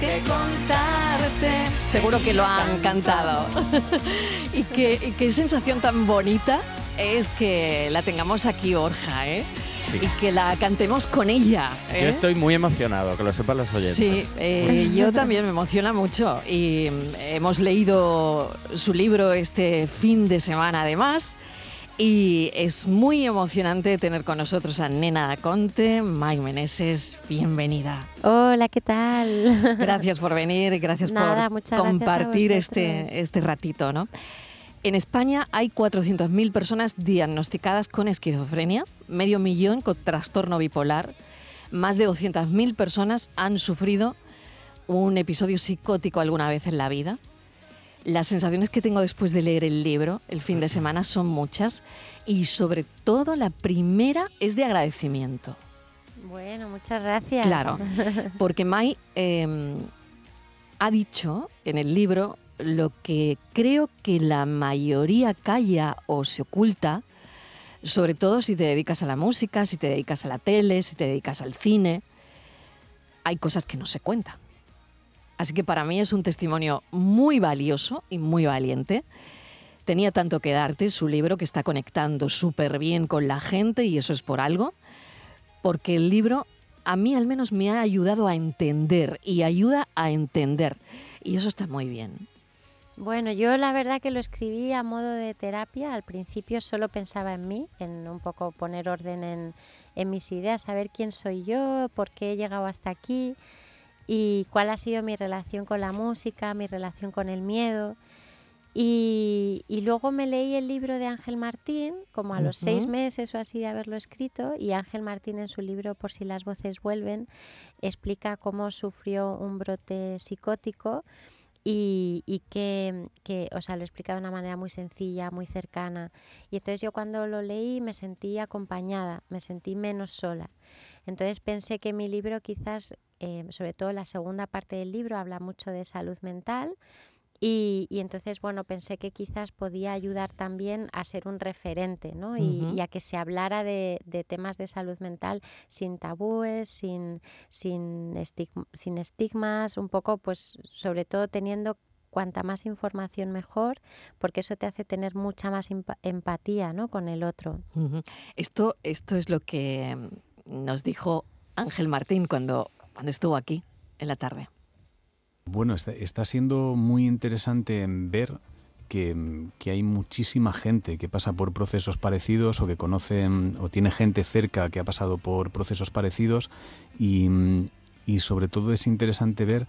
Que contarte. Seguro que lo han cantado. y, qué, y qué sensación tan bonita es que la tengamos aquí, Borja, ¿eh? Sí. Y que la cantemos con ella. ¿eh? Yo estoy muy emocionado, que lo sepan los oyentes. Sí, eh, yo también me emociona mucho y mm, hemos leído su libro este fin de semana además y es muy emocionante tener con nosotros a Nena Daconte, May Meneses, bienvenida. Hola, ¿qué tal? Gracias por venir y gracias Nada, por gracias compartir este, este ratito, ¿no? En España hay 400.000 personas diagnosticadas con esquizofrenia, medio millón con trastorno bipolar, más de 200.000 personas han sufrido un episodio psicótico alguna vez en la vida. Las sensaciones que tengo después de leer el libro el fin de semana son muchas y sobre todo la primera es de agradecimiento. Bueno, muchas gracias. Claro, porque Mai eh, ha dicho en el libro lo que creo que la mayoría calla o se oculta, sobre todo si te dedicas a la música, si te dedicas a la tele, si te dedicas al cine. Hay cosas que no se cuentan. Así que para mí es un testimonio muy valioso y muy valiente. Tenía tanto que darte su libro que está conectando súper bien con la gente y eso es por algo porque el libro a mí al menos me ha ayudado a entender y ayuda a entender. Y eso está muy bien. Bueno, yo la verdad que lo escribí a modo de terapia. Al principio solo pensaba en mí, en un poco poner orden en, mis ideas, saber quién soy yo, por qué he llegado hasta aquí y cuál ha sido mi relación con la música, mi relación con el miedo. Y, y luego me leí el libro de Ángel Martín, como a los seis meses o así de haberlo escrito, y Ángel Martín en su libro Por si las voces vuelven explica cómo sufrió un brote psicótico y, y que, que, o sea, lo explicaba de una manera muy sencilla, muy cercana. Y entonces yo cuando lo leí me sentí acompañada, me sentí menos sola. Entonces pensé que mi libro quizás, eh, sobre todo la segunda parte del libro, habla mucho de salud mental. Y, y entonces, bueno, pensé que quizás podía ayudar también a ser un referente, ¿no? Y, y a que se hablara de, de temas de salud mental sin tabúes, sin, sin, sin estigmas, un poco, pues, sobre todo teniendo cuanta más información mejor, porque eso te hace tener mucha más empa- empatía, ¿no? Con el otro. Esto, esto es lo que mm, nos dijo Ángel Martín cuando, cuando estuvo aquí en la tarde. Bueno, está, siendo muy interesante ver que, que hay muchísima gente que pasa por procesos parecidos o que conoce mm, o tiene gente cerca que ha pasado por procesos parecidos y, mm, y sobre todo es interesante ver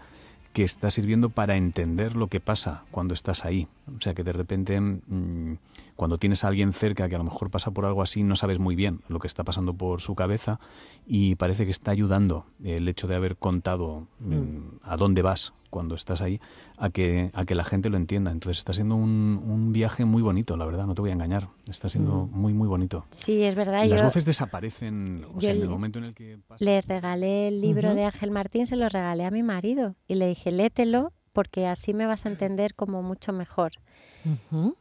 que está sirviendo para entender lo que pasa cuando estás ahí. O sea que de repente mm, cuando tienes a alguien cerca que a lo mejor pasa por algo así no sabes muy bien lo que está pasando por su cabeza y parece que está ayudando el hecho de haber contado mm, a dónde vas cuando estás ahí a que a que la gente lo entienda. Entonces está siendo un, un viaje muy bonito, la verdad, no te voy a engañar. Está siendo muy muy bonito. Sí, es verdad. Las yo voces desaparecen o yo sea, en el momento en el que pasa. le regalé el libro de Ángel Martín, se lo regalé a mi marido y le dije, léetelo porque así me vas a entender como mucho mejor.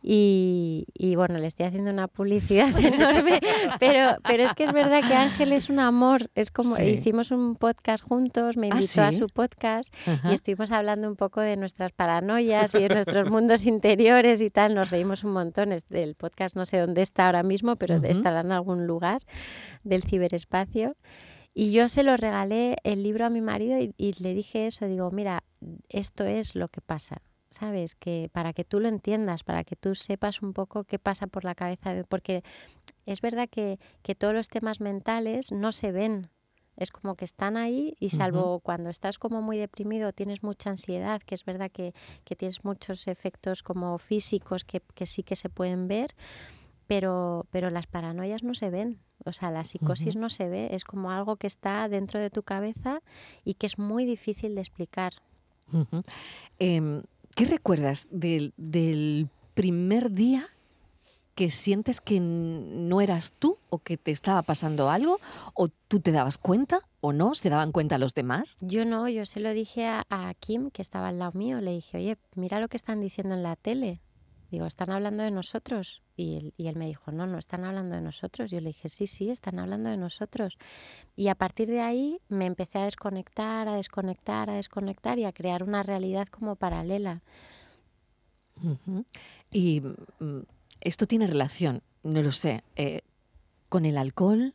Y, y bueno, le estoy haciendo una publicidad enorme, pero, pero es que es verdad que Ángel es un amor. Es como, Sí. hicimos un podcast juntos, me ¿Ah, invitó a su podcast y estuvimos hablando un poco de nuestras paranoias y de nuestros mundos interiores y tal. Nos reímos un montón. El podcast no sé dónde está ahora mismo, pero estará en algún lugar del ciberespacio. Y yo se lo regalé el libro a mi marido y, y le dije eso, digo, mira, esto es lo que pasa, ¿sabes? Que para que tú lo entiendas, para que tú sepas un poco qué pasa por la cabeza, de, porque es verdad que, que todos los temas mentales no se ven, Es como que están ahí y salvo cuando estás como muy deprimido, tienes mucha ansiedad, que es verdad que, que tienes muchos efectos como físicos que, que sí que se pueden ver, pero, pero las paranoias no se ven. O sea, la psicosis no se ve, es como algo que está dentro de tu cabeza y que es muy difícil de explicar. ¿Qué recuerdas del, primer día que sientes que no eras tú o que te estaba pasando algo? ¿O tú te dabas cuenta o no? ¿Se daban cuenta los demás? Yo no, yo se lo dije a, a Kim, que estaba al lado mío, le dije, oye, mira lo que están diciendo en la tele. Digo, ¿están hablando de nosotros? Y él, y él me dijo, no, no están hablando de nosotros. Yo le dije, sí, sí, están hablando de nosotros. Y a partir de ahí me empecé a desconectar, a desconectar, a desconectar y a crear una realidad como paralela. Y mm, esto tiene relación, no lo sé, eh, con el alcohol.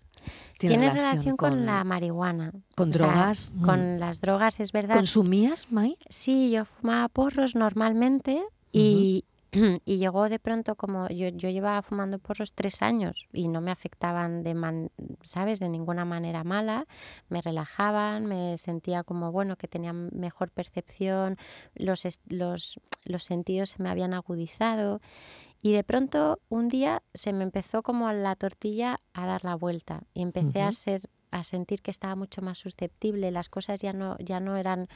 Tiene, relación con, la marihuana. con O sea, drogas. mm. con las drogas, es verdad. ¿Consumías, Mai? Sí, yo fumaba porros normalmente y, y llegó de pronto como yo, yo llevaba fumando porros tres años y no me afectaban de man- sabes de ninguna manera mala me relajaban me sentía como bueno que tenía mejor percepción los los los sentidos se me habían agudizado y de pronto un día se me empezó como la tortilla a dar la vuelta y empecé a ser a sentir que estaba mucho más susceptible las cosas ya no ya no eran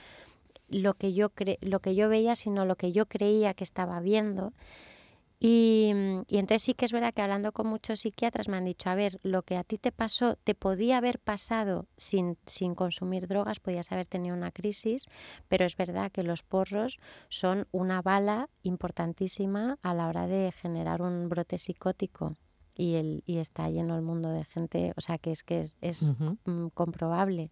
lo que yo cre- lo que yo veía, sino lo que yo creía que estaba viendo. Y, mm, y entonces sí que es verdad que hablando con muchos psiquiatras me han dicho, a ver, lo que a ti te pasó, te podía haber pasado sin, sin consumir drogas, podías haber tenido una crisis, pero es verdad que los porros son una bala importantísima a la hora de generar un brote psicótico. Y, el, y está lleno el mundo de gente, o sea que es que es, mm, comprobable.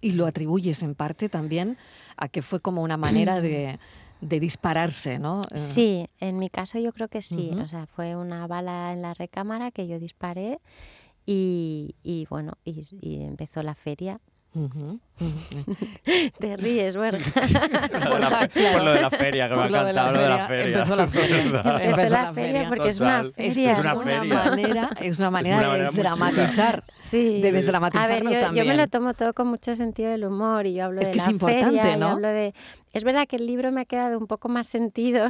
Y lo atribuyes en parte también a que fue como una manera de, de dispararse, ¿no? Eh, Sí, en mi caso yo creo que sí. O sea, fue una bala en la recámara que yo disparé y, y bueno, y, y empezó la feria. Te ríes, Borja. Por, la fe- por lo de la feria, que me ha encantado lo de la feria, empezó la feria. Empezó la feria porque es una. Es, feria. es una manera, es una manera una de manera desdramatizar. Sí. de A ver, desdramatizarlo yo, yo también. me lo tomo todo con mucho sentido del humor y yo hablo Es de que es la importante, feria y hablo de... Es verdad que el libro me ha quedado un poco más sentido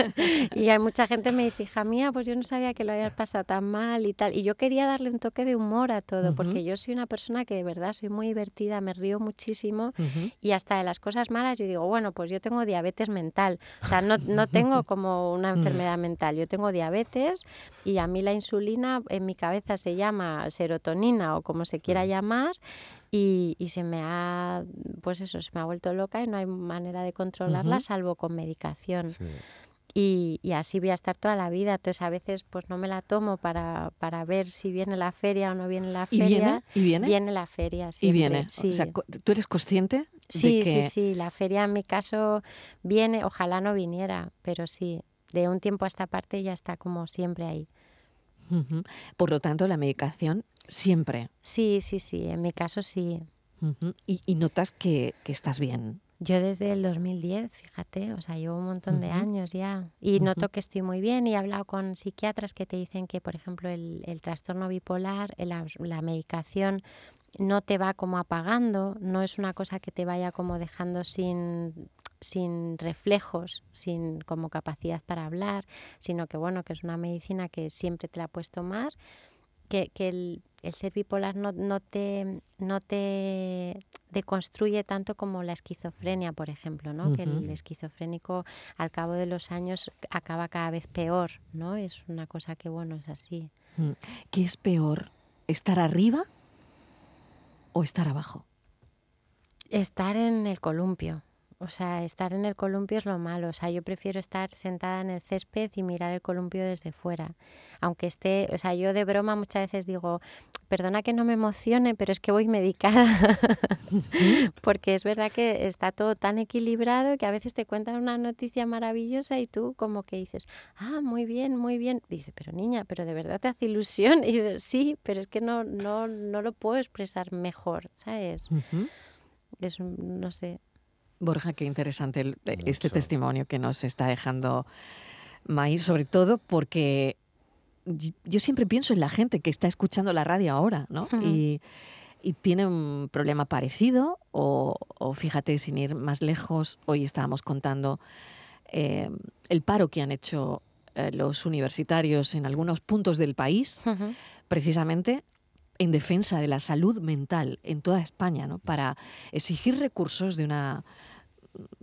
y hay mucha gente me dice, hija mía, pues yo no sabía que lo habías pasado tan mal y tal. Y yo quería darle un toque de humor a todo porque yo soy una persona que de verdad soy muy divertida, me río muchísimo y hasta de las cosas malas yo digo, bueno, pues yo tengo diabetes mental. O sea, no, no tengo como una enfermedad mental, yo tengo diabetes y a mí la insulina en mi cabeza se llama serotonina o como se quiera llamar y, y se me ha, pues eso, se me ha vuelto loca y no hay manera de controlarla salvo con medicación. Y, y así voy a estar toda la vida. Entonces a veces pues no me la tomo para, para ver si viene la feria o no viene la ¿Y feria. viene? ¿Y viene? Viene la feria, y siempre, viene. Sí. O sea, co- ¿tú eres consciente Sí, de que sí, sí, la feria en mi caso viene, ojalá no viniera, pero sí, de un tiempo a esta parte ya está como siempre ahí. Por lo tanto, la medicación siempre. Sí, sí, sí, en mi caso sí. Y, y notas que, que estás bien. Yo desde el 2010, fíjate, o sea, llevo un montón de años ya y noto que estoy muy bien y he hablado con psiquiatras que te dicen que, por ejemplo, el, el trastorno bipolar, el- la, la medicación no te va como apagando, no es una cosa que te vaya como dejando sin, sin reflejos, sin como capacidad para hablar, sino que bueno, que es una medicina que siempre te la puedes tomar, que, que el, el ser bipolar no, no, te, no te deconstruye tanto como la esquizofrenia, por ejemplo, ¿no? Que el esquizofrénico al cabo de los años acaba cada vez peor, ¿no? Es una cosa que, bueno, es así. Mm. ¿Qué es peor? ¿Estar arriba o estar abajo? Estar en el columpio. O sea, estar en el columpio es lo malo. O sea, yo prefiero estar sentada en el césped y mirar el columpio desde fuera. Aunque esté, o sea, yo de broma muchas veces digo, perdona que no me emocione, pero es que voy medicada. Porque es verdad que está todo tan equilibrado que a veces te cuentan una noticia maravillosa y tú como que dices, ah, muy bien, muy bien. Dice, pero niña, pero de verdad te hace ilusión. Y dices, sí, pero es que no, no, no lo puedo expresar mejor, ¿sabes? Ujú. Es, un- no sé, Borja, qué interesante el- este Mucho. testimonio que nos está dejando May, sobre todo porque yo siempre pienso en la gente que está escuchando la radio ahora, ¿no? Y y tiene un problema parecido o, o fíjate, sin ir más lejos, hoy estábamos contando eh, el paro que han hecho eh, los universitarios en algunos puntos del país, precisamente en defensa de la salud mental en toda España, ¿no? para exigir recursos de una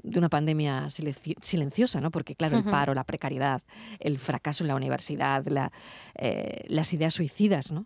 de una pandemia silenci- silenciosa, ¿no? Porque claro, el paro, la precariedad, el fracaso en la universidad, la, eh, las ideas suicidas, ¿no?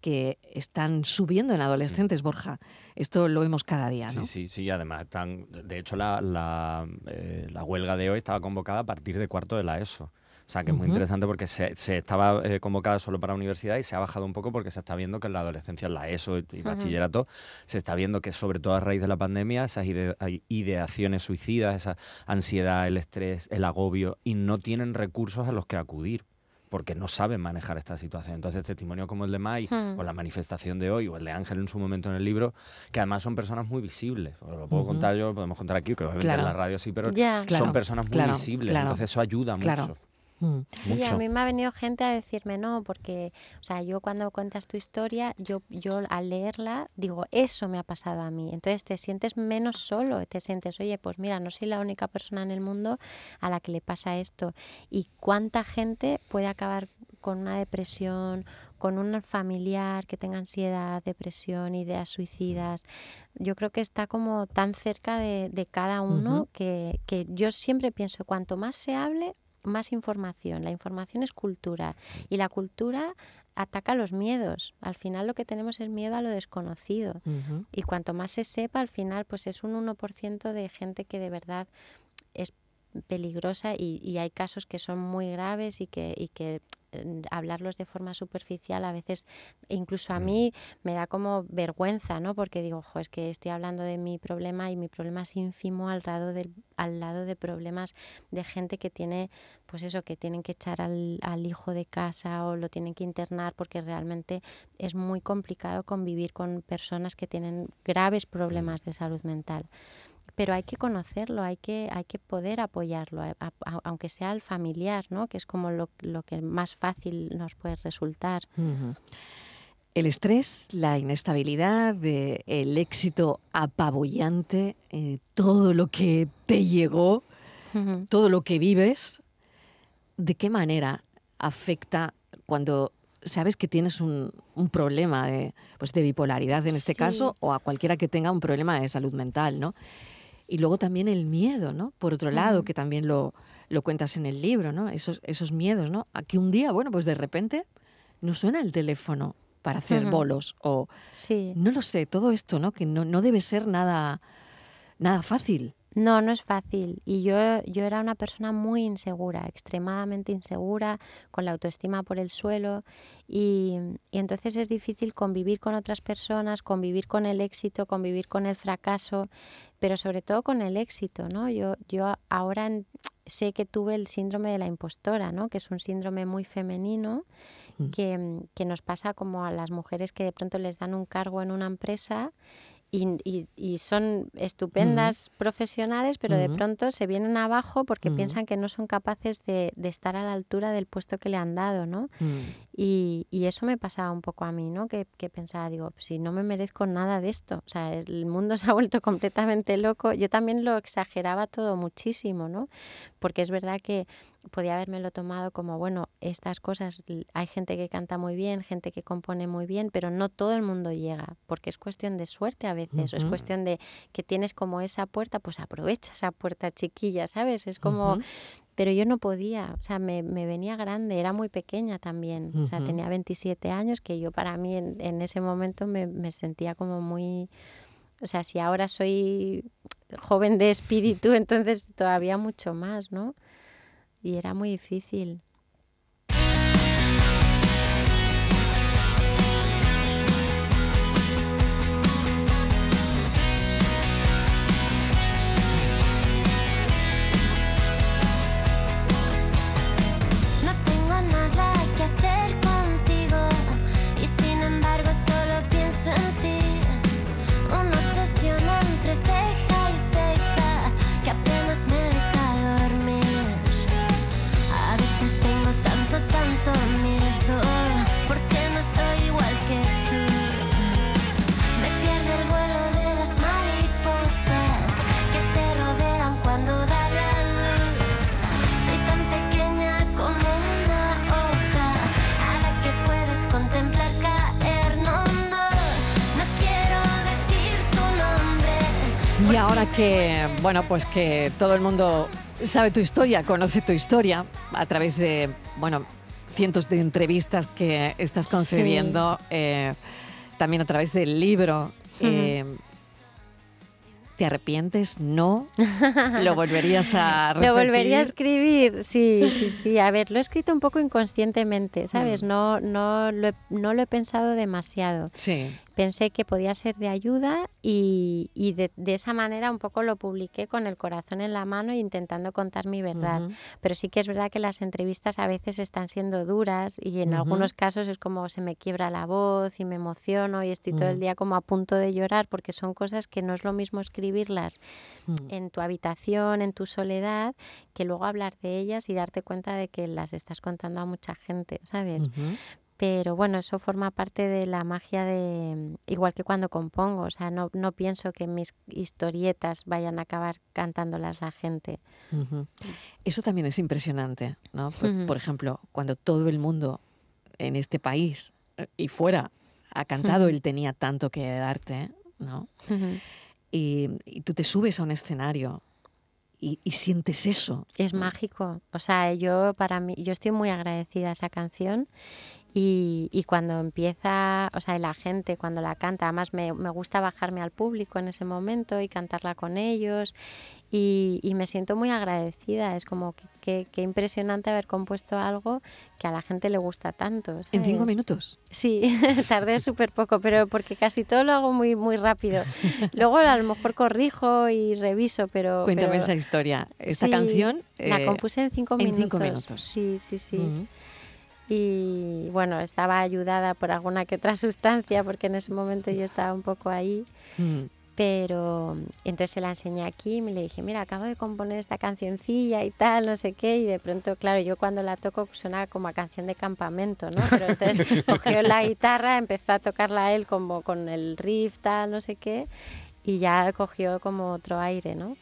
Que están subiendo en adolescentes, Borja. Esto lo vemos cada día, ¿no? Sí, sí, sí. Además, están, de hecho, la, la, eh, la huelga de hoy estaba convocada a partir de cuarto de la ESO. O sea, que es muy interesante porque se, se estaba eh, convocada solo para universidad y se ha bajado un poco porque se está viendo que en la adolescencia, en la ESO y, y bachillerato, se está viendo que sobre todo a raíz de la pandemia, esas ide- ideaciones suicidas, esa ansiedad, el estrés, el agobio, y no tienen recursos a los que acudir porque no saben manejar esta situación. Entonces, testimonios como el de Mai, Hmm. o la manifestación de hoy, o el de Ángel en su momento en el libro, que además son personas muy visibles. Os lo puedo contar yo, lo podemos contar aquí, que obviamente Claro. en la radio sí, pero. Claro, son personas muy claro, visibles. Entonces, eso ayuda mucho. Mm. Sí, mucho. a mí me ha venido gente a decirme no, porque, o sea, yo cuando cuentas tu historia, yo, yo al leerla digo, eso me ha pasado a mí. Entonces te sientes menos solo, te sientes, oye, pues mira, no soy la única persona en el mundo a la que le pasa esto. Y cuánta gente puede acabar con una depresión, con un familiar que tenga ansiedad, depresión, ideas suicidas. Yo creo que está como tan cerca de, de cada uno que, que yo siempre pienso, cuanto más se hable, más información. La información es cultura y la cultura ataca los miedos. Al final lo que tenemos es miedo a lo desconocido. Y cuanto más se sepa, al final pues es un 1% de gente que de verdad es peligrosa y, y hay casos que son muy graves y que, y que hablarlos de forma superficial a veces incluso a mí me da como vergüenza, ¿no? Porque digo, ojo, es que estoy hablando de mi problema y mi problema es ínfimo al lado, del, al lado de problemas de gente que tiene, pues eso, que tienen que echar al, al hijo de casa o lo tienen que internar porque realmente es muy complicado convivir con personas que tienen graves problemas de salud mental pero hay que conocerlo, hay que, hay que poder apoyarlo, a- a- aunque sea el familiar, ¿no? que es como lo, lo que más fácil nos puede resultar. El estrés, la inestabilidad, de- el éxito apabullante, eh, todo lo que te llegó, todo lo que vives, ¿de qué manera afecta cuando sabes que tienes un, un problema de, pues de bipolaridad en este Sí. caso o a cualquiera que tenga un problema de salud mental, ¿no? Y luego también el miedo, ¿no? Por otro lado, que también lo, lo cuentas en el libro, ¿no? Esos, esos miedos, ¿no? A que un día, bueno, pues de repente no suena el teléfono para hacer bolos o Sí. no lo sé, todo esto, ¿no? Que no, no debe ser nada, nada fácil. No, no es fácil. Y yo, yo era una persona muy insegura, extremadamente insegura, con la autoestima por el suelo. Y, y entonces es difícil convivir con otras personas, convivir con el éxito, convivir con el fracaso, pero sobre todo con el éxito, ¿no? Yo, yo ahora en- sé que tuve el síndrome de la impostora, ¿no? Que es un síndrome muy femenino Mm. que, que nos pasa como a las mujeres que de pronto les dan un cargo en una empresa y, y- y son estupendas profesionales, pero de pronto se vienen abajo porque piensan que no son capaces de, de estar a la altura del puesto que le han dado, ¿no? Y, y eso me pasaba un poco a mí, ¿no? Que, que pensaba, digo, si no me merezco nada de esto, o sea, el mundo se ha vuelto completamente loco. Yo también lo exageraba todo muchísimo, ¿no? Porque es verdad que podía habérmelo tomado como, bueno, estas cosas, hay gente que canta muy bien, gente que compone muy bien, pero no todo el mundo llega, porque es cuestión de suerte a veces, o es cuestión de que tienes como esa puerta, pues aprovecha esa puerta chiquilla, ¿sabes? Es como. Pero yo no podía, o sea, me, me venía grande, era muy pequeña también, o sea, tenía 27 años, que yo para mí en, en ese momento me, me sentía como muy, o sea, si ahora soy joven de espíritu, entonces todavía mucho más, ¿no? Y era muy difícil. Ahora que, bueno, pues que todo el mundo sabe tu historia, conoce tu historia a través de, bueno, cientos de entrevistas que estás Sí. concediendo, eh, también a través del libro. eh, ¿Te arrepientes? ¿No? ¿Lo volverías a repetir? Lo volvería a escribir, sí, sí, sí. A ver, lo he escrito un poco inconscientemente, ¿sabes? Mm. No, no, lo he, no lo he pensado demasiado. Sí. Pensé que podía ser de ayuda y, y de, de esa manera un poco lo publiqué con el corazón en la mano intentando contar mi verdad. Pero sí que es verdad que las entrevistas a veces están siendo duras y en algunos casos es como se me quiebra la voz y me emociono y estoy todo Mm. el día como a punto de llorar porque son cosas que no es lo mismo escribirlas Mm. en tu habitación, en tu soledad, que luego hablar de ellas y darte cuenta de que las estás contando a mucha gente, ¿sabes? Pero bueno, eso forma parte de la magia de, igual que cuando compongo, o sea, no, no pienso que mis historietas vayan a acabar cantándolas la gente. Ujú. Eso también es impresionante, ¿no? Por, ejemplo, cuando todo el mundo en este país eh, y fuera ha cantado, él tenía tanto que darte, ¿no? Y, y tú te subes a un escenario y, y sientes eso. Es mágico. O sea, yo para mí, yo estoy muy agradecida a esa canción y, y cuando empieza, o sea, la gente cuando la canta, además me, me gusta bajarme al público en ese momento y cantarla con ellos y, y me siento muy agradecida. Es como que, que- que impresionante haber compuesto algo que a la gente le gusta tanto. En cinco ¿sabes? minutos. Sí, tardé súper poco, pero porque casi todo lo hago muy, muy rápido. Luego a lo mejor corrijo y reviso, pero... Cuéntame pero- esa historia. Esta Sí, canción. La eh, compuse en cinco en minutos. cinco minutos. Sí, sí, sí. ujú. Y bueno, estaba ayudada por alguna que otra sustancia, porque en ese momento yo estaba un poco ahí. Mm. Pero entonces se la enseñé aquí y le dije, mira, acabo de componer esta cancioncilla y tal, no sé qué. Y de pronto, claro, yo cuando la toco suena como a canción de campamento, ¿no? Pero entonces cogió la guitarra, empezó a tocarla él como con el riff, tal, no sé qué. Y ya cogió como otro aire, ¿no?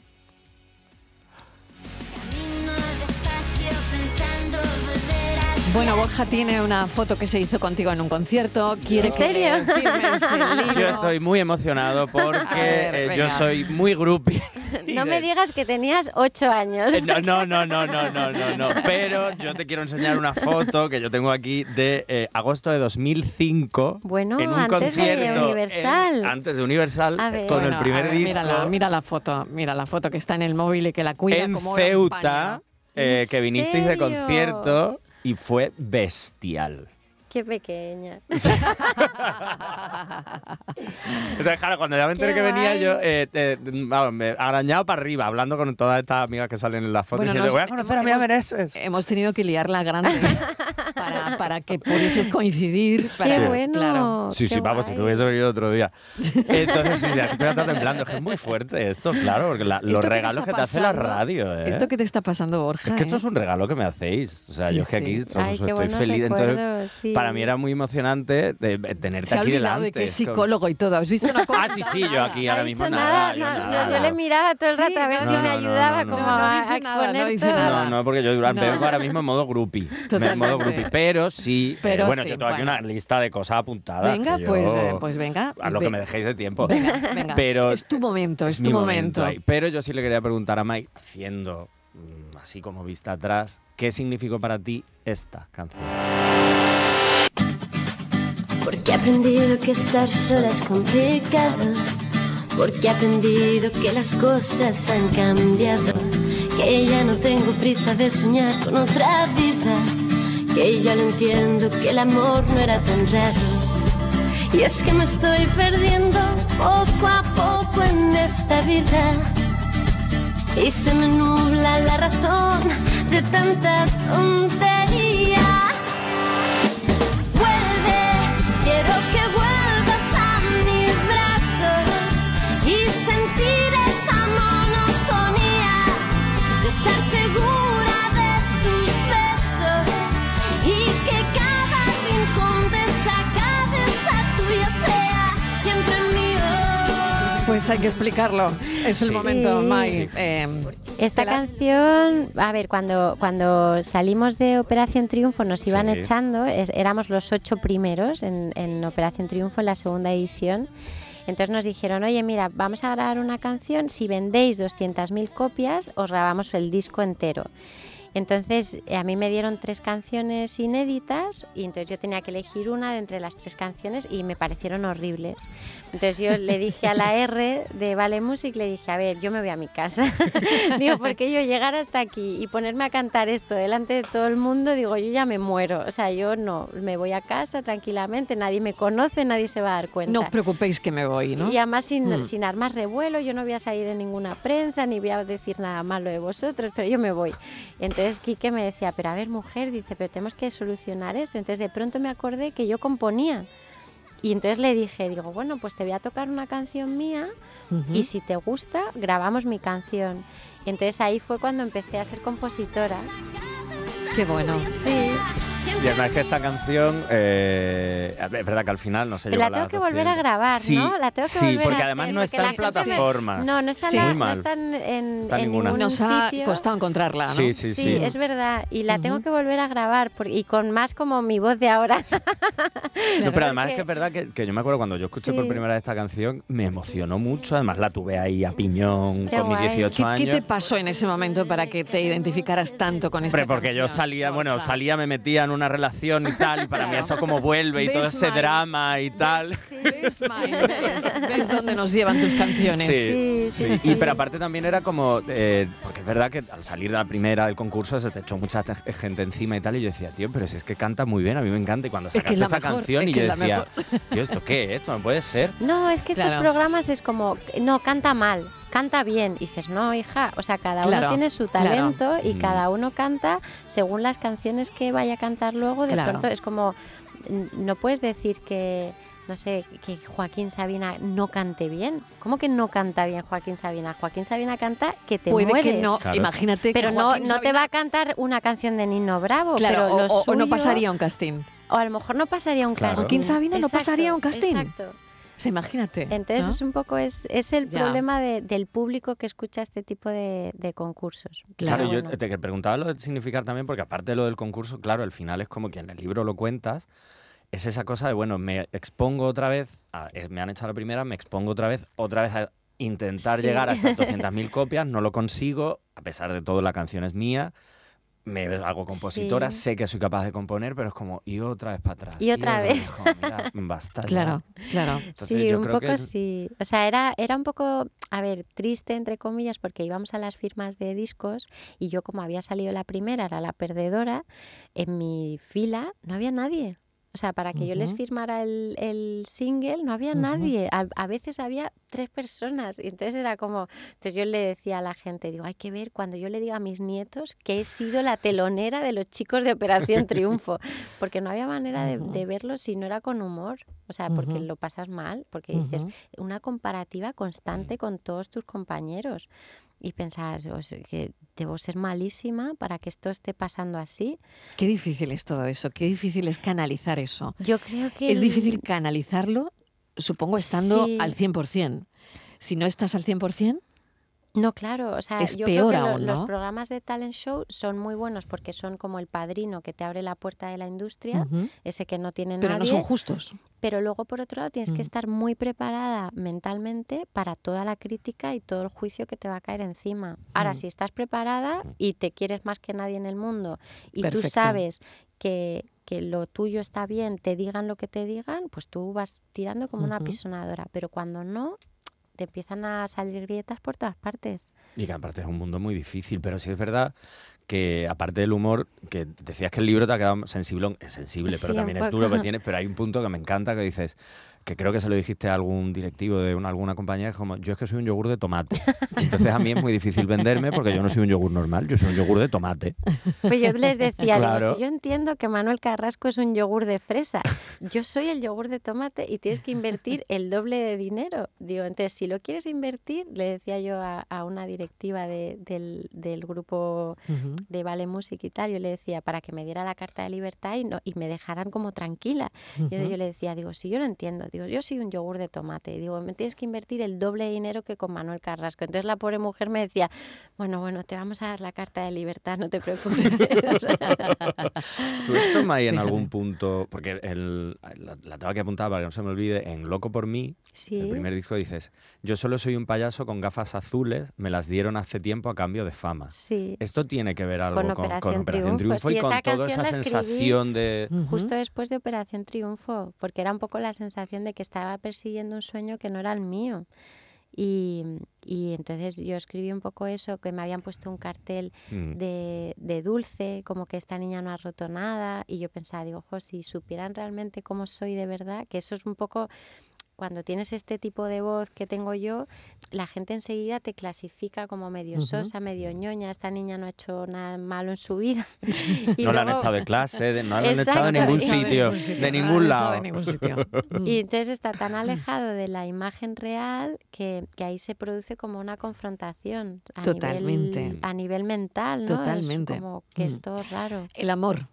Bueno, Borja tiene una foto que se hizo contigo en un concierto. Quiere ¿En serio? Yo estoy muy emocionado porque ver, eh, yo soy muy groupie. y No de- me digas que tenías ocho años. Eh, No, no, no, no, no, no, no, no. Pero yo te quiero enseñar una foto que yo tengo aquí de eh, agosto de 2005. Bueno, en un antes de concierto Universal. en- antes de Universal, ver. con Bueno, el primer ver, disco Mira la, mira la foto, mira la foto que está en el móvil y que la cuida en como Ceuta, eh, ¿En que vinisteis de concierto y fue bestial. Qué pequeña. Entonces, claro, cuando ya me enteré Qué que venía guay. yo, eh, eh, vamos, me arañado para arriba, hablando con todas estas amigas que salen en las fotos. Bueno, diciendo, nos- voy a conocer a Mía Meneses. Hemos tenido que liarla grande para, para que pudieses coincidir. Para, Qué bueno. Claro. Sí, qué sí, vamos, si no hubiese venido otro día. Entonces, sí, sí, estoy hasta temblando. Es que es muy fuerte esto, claro, porque la- los ¿Esto qué te regalos que te hace la radio, ¿eh? ¿Esto qué te está pasando, Borja? Es que esto eh? es un regalo que me hacéis. O sea, Sí, yo es que sí. aquí pues, Ay, qué estoy feliz. Entonces, sí. Para mí era muy emocionante de, de tenerte Se aquí delante. de que es Es como- psicólogo y todo. ¿Has visto una cosa? Ah, sí, sí, yo aquí ahora mismo dicho nada. nada, yo no, yo- nada. yo, le miraba todo el Sí, rato a ver no, si no, me ayudaba no, no, como no, no a, nada, no nada. No, no, porque yo No. vengo ahora mismo en modo groupie. Totalmente. En modo groupie. Pero sí, eh, Pero bueno, sí, yo tengo aquí bueno. una lista de cosas apuntadas. Venga, pues, yo- eh, pues venga. A lo que me dejéis de tiempo. Venga, venga. Pero es tu momento, es, tu momento. ahí. Pero yo sí le quería preguntar a Mike, haciendo mm, así como vista atrás, ¿qué significó para ti esta canción? Porque he aprendido que estar sola es complicado. Porque he aprendido que las cosas han cambiado. Que ya no tengo prisa de soñar con otra vida. Que ya lo entiendo que el amor no era tan raro. Y es que me estoy perdiendo poco a poco en esta vida. Y se me nubla la razón de tanta tontería. Pues hay que explicarlo. Es el Sí. momento, Mai. Eh, Esta la- canción, a ver, cuando, cuando salimos de Operación Triunfo nos iban Sí. echando, es- éramos los ocho primeros en, en Operación Triunfo en la segunda edición. Entonces nos dijeron, oye, mira, vamos a grabar una canción, si vendéis 200.000 copias, os grabamos el disco entero. Entonces eh, a mí me dieron tres canciones inéditas y entonces yo tenía que elegir una de entre las tres canciones y me parecieron horribles. Entonces yo le dije a la R de Vale Music, le dije, a ver, yo me voy a mi casa. digo, porque yo llegar hasta aquí y ponerme a cantar esto delante de todo el mundo, digo, yo ya me muero. O sea, yo no, me voy a casa tranquilamente, nadie me conoce, nadie se va a dar cuenta. No os preocupéis que me voy, ¿no? Y además sin, Mm. sin armar revuelo, yo no voy a salir en ninguna prensa, ni voy a decir nada malo de vosotros, pero yo me voy. Entonces Quique me decía, pero a ver mujer, dice, pero tenemos que solucionar esto. Entonces de pronto me acordé que yo componía. Y entonces le dije, digo, bueno, pues te voy a tocar una canción mía y si te gusta, grabamos mi canción. Y entonces ahí fue cuando empecé a ser compositora. Qué bueno. Sí, Y además que esta canción, eh, es verdad que al final no se lleva la tengo que volver a 200. grabar, sí, ¿no? La tengo que sí, volver porque a además no está la en gente me- plataformas. No, no está, Sí. en la- no está en, en- Está en ninguna. ningún Nos ha costado encontrarla, ¿no? Sí, sí, Sí, sí. es verdad. Y la tengo Ujú. que volver a grabar por- y con más como mi voz de ahora. No, pero además Porque- es que es verdad que, que yo me acuerdo cuando yo escuché por primera vez esta canción, me emocionó mucho. Además la tuve ahí a piñón Qué con mis guay. 18 ¿Qué, años. qué te pasó en ese momento para que te identificaras tanto con esta Hombre, porque yo salía, bueno, salía, me metía en una relación y tal, y para mí eso como vuelve y todo ¿Ves, ese drama y tal. ¿Ves, Mike? ¿Ves? ¿Ves dónde nos llevan tus canciones? Sí, sí, sí. Y pero aparte también era como, eh, porque es verdad que al salir de la primera del concurso se te echó mucha te- gente encima y tal, y yo decía, tío, pero si es que canta muy bien, a mí me encanta. Y cuando Es que sacaste es la esta mejor, canción es y que yo decía, tío, ¿esto qué? ¿Esto no puede ser? No, es que estos programas es como, no, canta mal, canta bien. Y dices, no, hija, o sea, cada Claro, uno tiene su claro. talento y Mm. cada uno canta según las canciones que vaya a cantar luego. De Claro. pronto es como, no puedes decir que, no sé, que Joaquín Sabina no cante bien. ¿Cómo que no canta bien Joaquín Sabina? Joaquín Sabina canta que te Puede mueres. que no, Claro. imagínate Pero que no, no te Sabina- va a cantar una canción de Nino Bravo. Claro, pero o, lo o- o no pasaría un casting. O a lo mejor no pasaría un Claro. casting. Joaquín Sabina no pasaría un casting. Exacto. O sea, imagínate. Entonces ¿no? es un poco es, es el Ya. problema de- del público que escucha este tipo de, de concursos. Claro, yo te preguntaba lo de significar también, porque aparte de lo del concurso, claro, al final es como que en el libro lo cuentas, es esa cosa de, bueno, me expongo otra vez, a- eh, me han echado la primera, me expongo otra vez, otra vez a intentar Sí. llegar a esas 200.000 copias, no lo consigo, a pesar de todo la canción es mía, me hago compositora, Sí. sé que soy capaz de componer, pero es como, y otra vez para atrás. Y otra vez. Basta. Claro, claro. Entonces, sí, un poco sí. O sea, era, era un poco, a ver, triste, entre comillas, porque íbamos a las firmas de discos y yo como había salido la primera, era la perdedora, en mi fila no había nadie. O sea, para que yo les firmara el, el single no había Ujú. nadie. A, a veces había tres personas. Y entonces era como... Entonces yo le decía a la gente, digo, hay que ver cuando yo le diga a mis nietos que he sido la telonera de los chicos de Operación Triunfo. Porque no había manera de, Ujú. de verlo si no era con humor. O sea, porque lo pasas mal. Porque dices, una comparativa constante con todos tus compañeros. Y pensas, o sea, que debo ser malísima para que esto esté pasando así. Qué difícil es todo eso, qué difícil es canalizar eso. Yo creo que... Es el- difícil canalizarlo, supongo, estando Sí. al 100%. Si no estás al 100%, No, claro, o sea, Es yo peor creo que lo- aún, los programas de talent show son muy buenos porque son como el padrino que te abre la puerta de la industria, ese que no tiene pero no son justos. pero luego por otro lado tienes que estar muy preparada mentalmente para toda la crítica y todo el juicio que te va a caer encima. Ahora, Mm. si estás preparada y te quieres más que nadie en el mundo y tú sabes que, que lo tuyo está bien, te digan lo que te digan, pues tú vas tirando como una pisonadora, pero cuando no, te empiezan a salir grietas por todas partes. Y que aparte es un mundo muy difícil, pero sí es verdad que aparte del humor, que decías que el libro te ha quedado sensible, es sensible, pero Sí, también es duro, poco. pero, tiene, pero hay un punto que me encanta que dices, que creo que se lo dijiste a algún directivo de una, alguna compañía, es como, yo es que soy un yogur de tomate. Entonces a mí es muy difícil venderme porque yo no soy un yogur normal, yo soy un yogur de tomate. Pues yo les decía, digo, si yo entiendo que Manuel Carrasco es un yogur de fresa, yo soy el yogur de tomate y tienes que invertir el doble de dinero. Digo, entonces, si lo quieres invertir, le decía yo a, a una directiva de- del, del grupo de Vale Music y tal, yo le decía, para que me diera la carta de libertad y, no, y me dejaran como tranquila. Yo, yo le decía, digo, si yo lo entiendo, digo, Digo, yo soy un yogur de tomate. Y digo, me tienes que invertir el doble de dinero que con Manuel Carrasco. Entonces la pobre mujer me decía, bueno, bueno, te vamos a dar la carta de libertad, no te preocupes. ¿Tú esto, May, en algún punto, porque el, la, la tengo que apuntar para que no se me olvide, en Loco por mí, sí. el primer disco dices, yo solo soy un payaso con gafas azules, me las dieron hace tiempo a cambio de fama. Sí. Esto tiene que ver algo Con con, Operación con Operación Triunfo. Triunfo, Sí, y con toda esa sensación de... Justo después de Operación Triunfo, porque era un poco la sensación de que estaba persiguiendo un sueño que no era el mío. Y, y entonces yo escribí un poco eso, que me habían puesto un cartel Mm. de, de dulce, como que esta niña no ha roto nada, y yo pensaba, digo, ojo, si supieran realmente cómo soy de verdad, que eso es un poco, cuando tienes este tipo de voz que tengo yo, la gente enseguida te clasifica como medio sosa, medio ñoña, esta niña no ha hecho nada malo en su vida. Y no la han echado de clase, de- no la han echado de ningún sitio, de ningún lado. Y entonces está tan alejado de la imagen real que, que ahí se produce como una confrontación a, Totalmente. Nivel, a nivel mental, ¿no? Es Totalmente. como que Mm. es todo raro. El amor.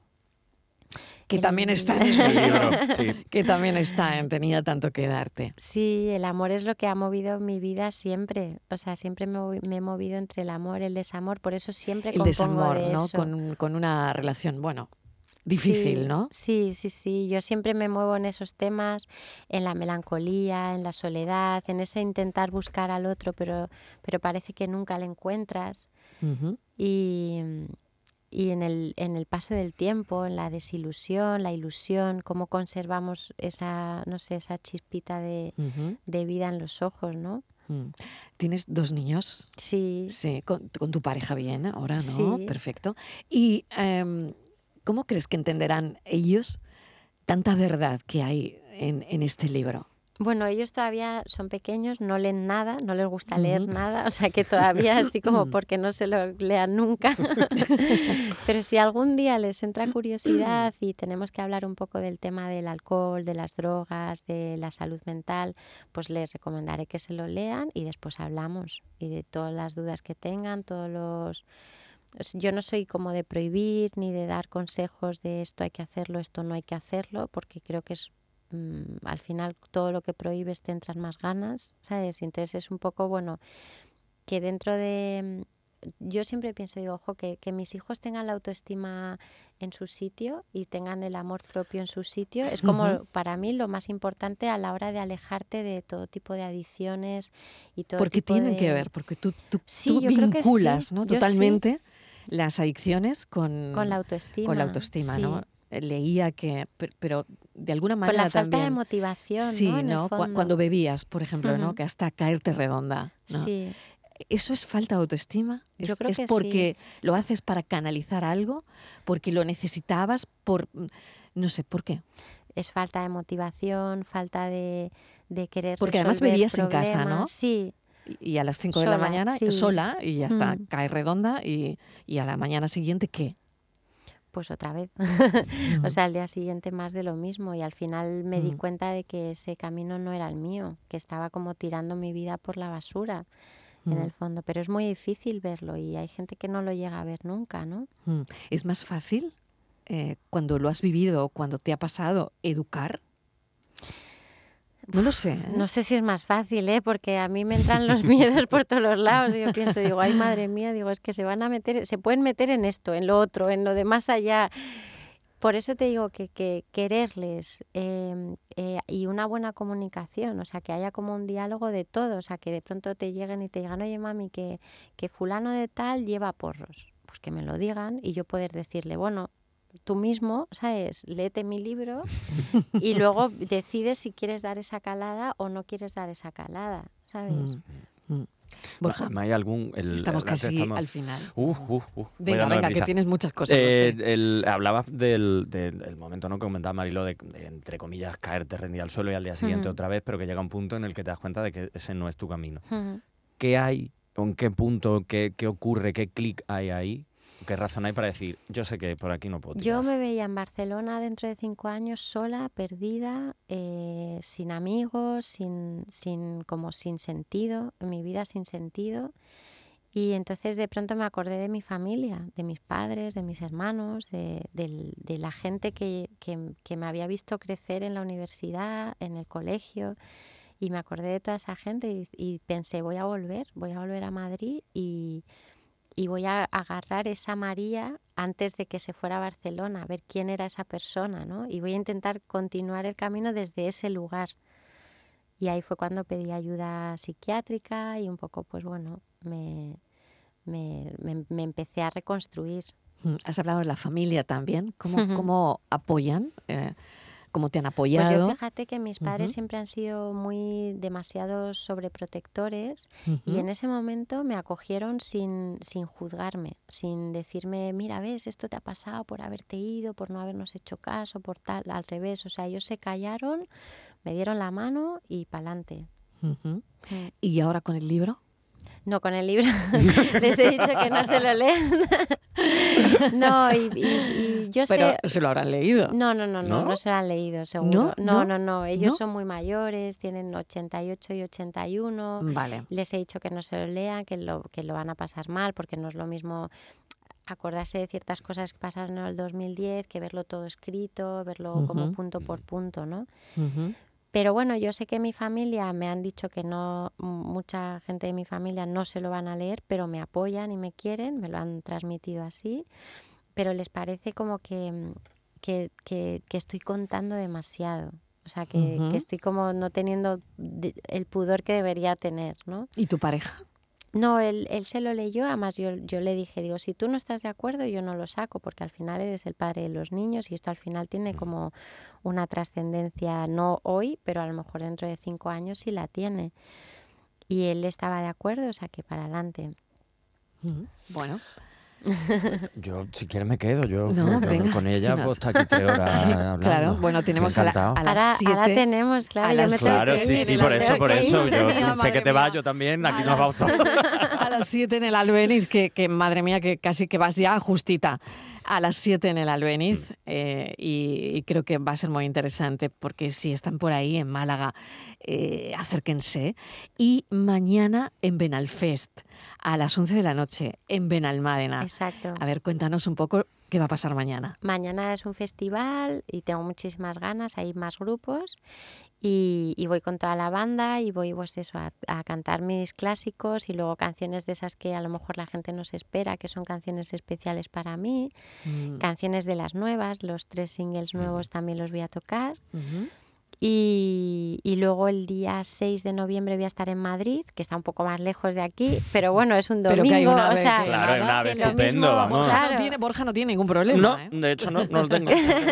Que El también está en El libro, sí. que también está en Tenía tanto que darte. Sí, el amor es lo que ha movido mi vida siempre. O sea, siempre me, he movido entre el amor el desamor. Por eso siempre El compongo desamor, de ¿no? eso. Con, con una relación, bueno, difícil, Sí, ¿no? Sí, sí, sí. Yo siempre me muevo en esos temas, en la melancolía, en la soledad, en ese intentar buscar al otro, pero, pero parece que nunca le encuentras. Y, y en, el, en el paso del tiempo, en la desilusión, la ilusión, cómo conservamos esa, no sé, esa chispita de, de vida en los ojos, ¿no? Mm. ¿Tienes dos niños? Sí. Sí, con, con tu pareja bien, ahora, ¿no? Sí. Perfecto. ¿Y em, cómo crees que entenderán ellos tanta verdad que hay en, en este libro? Bueno, ellos todavía son pequeños, no leen nada, no les gusta leer nada, o sea que todavía estoy como porque no se lo lean nunca. Pero si algún día les entra curiosidad y tenemos que hablar un poco del tema del alcohol, de las drogas, de la salud mental, pues les recomendaré que se lo lean y después hablamos y de todas las dudas que tengan, todos los es- yo no soy como de prohibir ni de dar consejos de esto hay que hacerlo, esto no hay que hacerlo, porque creo que es mm, al final todo lo que prohíbes te entran más ganas, ¿sabes? Entonces es un poco, bueno, que dentro de... mm, Yo siempre pienso, digo, ojo, que, que mis hijos tengan la autoestima en su sitio y tengan el amor propio en su sitio. Es como para mí lo más importante a la hora de alejarte de todo tipo de adicciones y todo Porque tipo tienen que ver, porque tú, tú, Sí, sí, vinculas ¿no? sí. totalmente las adicciones con, Con la autoestima. con la autoestima, ¿no? Eh, Leía que, per- pero de alguna Con manera la falta de motivación, Sí, ¿no? En el ¿no? Cu- fondo. Cuando bebías, por ejemplo, ¿no? Que hasta caerte redonda. ¿no? Sí. ¿Eso es falta de autoestima? Yo ¿Es, creo es que sí. porque lo haces para canalizar algo? ¿Porque lo necesitabas? por No sé, ¿por qué? es falta de motivación, falta de, de querer Porque además vivías en casa, ¿no? Sí, Y, a las 5 de la mañana, sí. sola, y ya está, Mm. cae redonda, y, y a la mañana siguiente, ¿qué? Pues otra vez. o sea, al día siguiente más de lo mismo y al final me di Mm. cuenta de que ese camino no era el mío, que estaba como tirando mi vida por la basura en Mm, el fondo, pero es muy difícil verlo y hay gente que no lo llega a ver nunca, ¿no? mm. ¿Es más fácil eh, cuando lo has vivido, cuando te ha pasado, educar? No sé. ¿eh? No sé si es más fácil, ¿eh? Porque a mí me entran los miedos por todos los lados y yo pienso, digo, ay madre mía, digo, es que se van a meter, se pueden meter en esto, en lo otro, en lo de más allá. Por eso te digo que, que quererles eh, eh, y una buena comunicación, o sea, que haya como un diálogo de todo, o sea, que de pronto te lleguen y te digan, oye mami, que, que fulano de tal lleva porros, pues que me lo digan y yo poder decirle, bueno, tú mismo, ¿sabes? Léete mi libro y luego decides si quieres dar esa calada o no quieres dar esa calada, ¿sabes? Mm, mm. Borja, ¿No hay algún...? el- estamos casi estamos- al final. Uh, uh, uh, Venga, venga, que tienes muchas cosas. Eh, sé. el- hablabas del, del- del momento ¿no? que comentaba Marilo de, de, entre comillas, caerte rendida al suelo y al día siguiente otra vez, pero que llega un punto en el que te das cuenta de que ese no es tu camino. ¿Qué hay, o en qué punto, qué, qué ocurre, qué clic hay ahí? ¿Qué razón hay para decir, yo sé que por aquí no puedo Yo tirar"? me veía en Barcelona dentro de cinco años sola, perdida, eh, sin amigos, sin, sin, como sin sentido, en mi vida sin sentido. Y entonces de pronto me acordé de mi familia, de mis padres, de mis hermanos, de, del- de la gente que, que- que me había visto crecer en la universidad, en el colegio. Y me acordé de toda esa gente y, y pensé, voy a volver, voy a volver a Madrid y, y voy a agarrar esa María antes de que se fuera a Barcelona, a ver quién era esa persona, ¿no? Y voy a intentar continuar el camino desde ese lugar. Y ahí fue cuando pedí ayuda psiquiátrica y un poco, pues bueno, me, me, me- me empecé a reconstruir. Mm, Has hablado de la familia también. ¿Cómo, cómo apoyan? Eh, ¿Cómo te han Pues apoyado? yo fíjate que mis padres siempre han sido muy demasiado sobreprotectores y Ujú. en ese momento me acogieron sin, sin juzgarme, sin decirme, mira, ves, esto te ha pasado por haberte ido, por no habernos hecho caso, por tal, al revés. O sea, ellos se callaron, me dieron la mano y pa'lante. Mm. ¿Y ahora con el libro? No, con el libro les he dicho que no se lo leen. no, y, y- y yo Pero sé... se lo habrán leído. No, no, no, no, ¿No? no, se lo han leído, seguro. ¿No? No, ¿No? no, no, ellos ¿No? son muy mayores, tienen 88 y 81. Vale. Les he dicho que no se lo lean, que lo, que lo van a pasar mal, porque no es lo mismo acordarse de ciertas cosas que pasaron en el 2010 que verlo todo escrito, verlo como punto por punto, ¿no? Pero bueno, yo sé que mi familia me han dicho que no, mucha gente de mi familia no se lo van a leer, pero me apoyan y me quieren, me lo han transmitido así, pero les parece como que, mm, que, que- que estoy contando demasiado. O sea, que, que estoy como no teniendo el pudor que debería tener, ¿no? ¿Y tu pareja? No, él, él se lo leyó, además yo, yo le dije, digo, si tú no estás de acuerdo, yo no lo saco, porque al final eres el padre de los niños y esto al final tiene como una trascendencia, no hoy, pero a lo mejor dentro de cinco años sí la tiene. Y él estaba de acuerdo, o sea que para adelante. Bueno, Yo, si quieres, me quedo. Yo No, con, venga, con ella puedo estar aquí tres horas hablando. claro. Bueno, tenemos a, la- a las Ahora, siete. ahora tenemos, claro, a yo las me Claro, que sí, sí, por eso, por eso. Yo sé que te vas, yo también. Aquí nos vamos todos. A las 7 en el Albeniz, que, que, madre mía, que casi que vas ya justita. A las 7 en el Albeniz Mm. eh, y, y creo que va a ser muy interesante porque si están por ahí en Málaga, eh, acérquense. Y mañana en Benalfest, a las 11 de la noche, en Benalmádena. Exacto. A ver, cuéntanos un poco qué va a pasar mañana. Mañana es un festival y tengo muchísimas ganas, hay más grupos y, y voy con toda la banda y voy pues eso a, a cantar mis clásicos y luego canciones de esas que a lo mejor la gente no se espera, que son canciones especiales para mí, Mm, canciones de las nuevas, los tres singles nuevos también los voy a tocar. Y, y luego el día 6 de noviembre voy a estar en Madrid, que está un poco más lejos de aquí, pero bueno, es un Pero domingo, que hay una o ave sea, que Claro, una lo estupendo, mismo- vamos. Borja, claro. no tiene, Borja no tiene ningún problema. No, ¿eh? de hecho no, no lo tengo.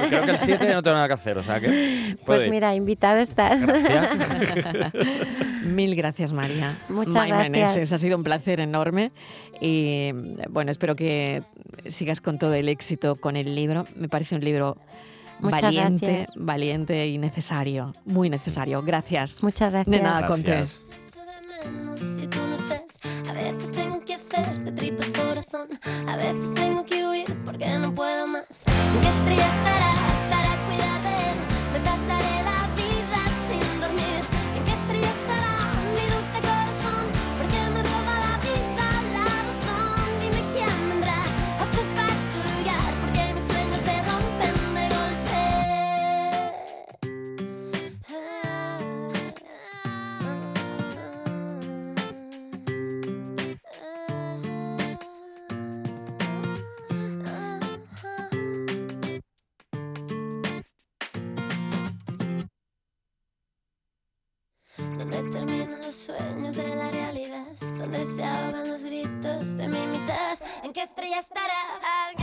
Creo que el 7 no tengo nada que hacer, o sea que. Pues ir. mira, invitado estás. Gracias. Mil gracias, María. Muchas May gracias. Meneses, ha sido un placer enorme. Y bueno, espero que sigas con todo el éxito con el libro. Me parece un libro Muchas valiente, gracias. valiente y necesario. Muy necesario. Gracias. Muchas gracias. De nada, Gracias. A veces tengo que hacer de tripas corazón. A veces tengo que huir porque no puedo más. ¿En qué estrella estarás sueños de la realidad, donde se ahogan los gritos de mi mitad. ¿En qué estrella estará? ¿En qué estrella estará?